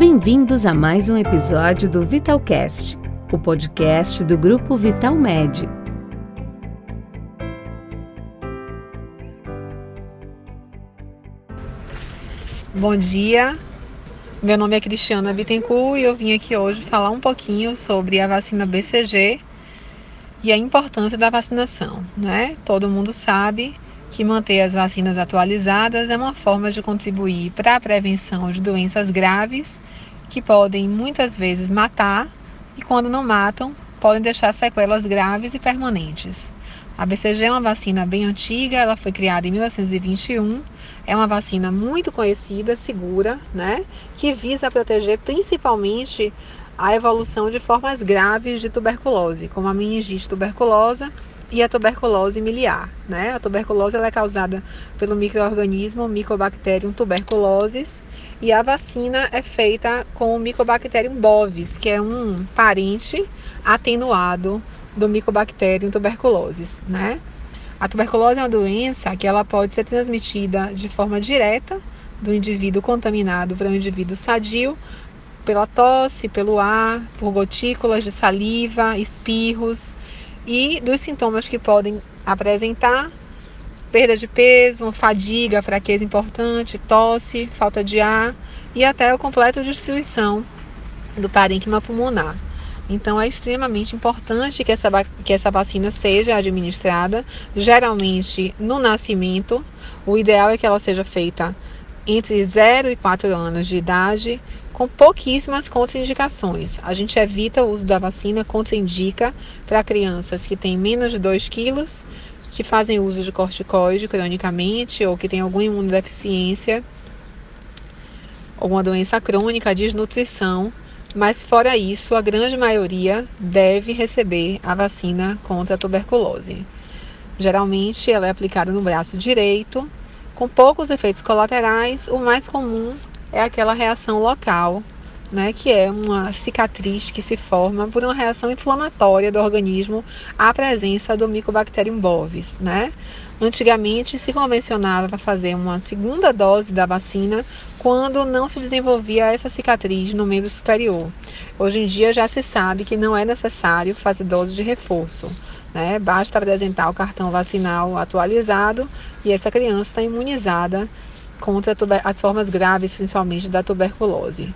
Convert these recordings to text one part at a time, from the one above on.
Bem-vindos a mais um episódio do Vitalcast, o podcast do grupo Vital Med. Bom dia, meu nome é Cristiana Bittencourt e eu vim aqui hoje falar um pouquinho sobre a vacina BCG e a importância da vacinação, né? Todo mundo sabe que manter as vacinas atualizadas é uma forma de contribuir para a prevenção de doenças graves que podem muitas vezes matar e, quando não matam, podem deixar sequelas graves e permanentes. A BCG é uma vacina bem antiga, ela foi criada em 1921, é uma vacina muito conhecida, segura, né, que visa proteger principalmente a evolução de formas graves de tuberculose, como a meningite tuberculosa e a tuberculose miliar. Né? A tuberculose é causada pelo microorganismo Mycobacterium tuberculosis e a vacina é feita com o Mycobacterium bovis, que é um parente atenuado do Mycobacterium tuberculosis. Né? A tuberculose é uma doença que ela pode ser transmitida de forma direta do indivíduo contaminado para o indivíduo sadio pela tosse, pelo ar, por gotículas de saliva, espirros, e dos sintomas que podem apresentar: perda de peso, fadiga, fraqueza importante, tosse, falta de ar e até a completa destruição do parênquima pulmonar. Então é extremamente importante que essa, que essa vacina seja administrada, geralmente no nascimento. O ideal é que ela seja feita entre 0 e 4 anos de idade com pouquíssimas contraindicações. A gente evita o uso da vacina, contraindica para crianças que têm menos de 2 quilos, que fazem uso de corticoide cronicamente ou que têm alguma imunodeficiência, alguma doença crônica, desnutrição. Mas fora isso, a grande maioria deve receber a vacina contra a tuberculose. Geralmente ela é aplicada no braço direito, com poucos efeitos colaterais. O mais comum é aquela reação local, né, que é uma cicatriz que se forma por uma reação inflamatória do organismo à presença do Mycobacterium bovis, né? Antigamente se convencionava fazer uma segunda dose da vacina quando não se desenvolvia essa cicatriz no membro superior. Hoje em dia já se sabe que não é necessário fazer dose de reforço. Né? Basta apresentar o cartão vacinal atualizado e essa criança está imunizada contra as formas graves, principalmente da tuberculose.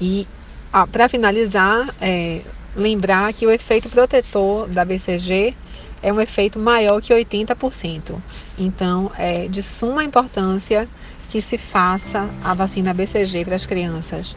E ah, para finalizar, é, lembrar que o efeito protetor da BCG é um efeito maior que 80%. Então, é de suma importância que se faça a vacina BCG para as crianças.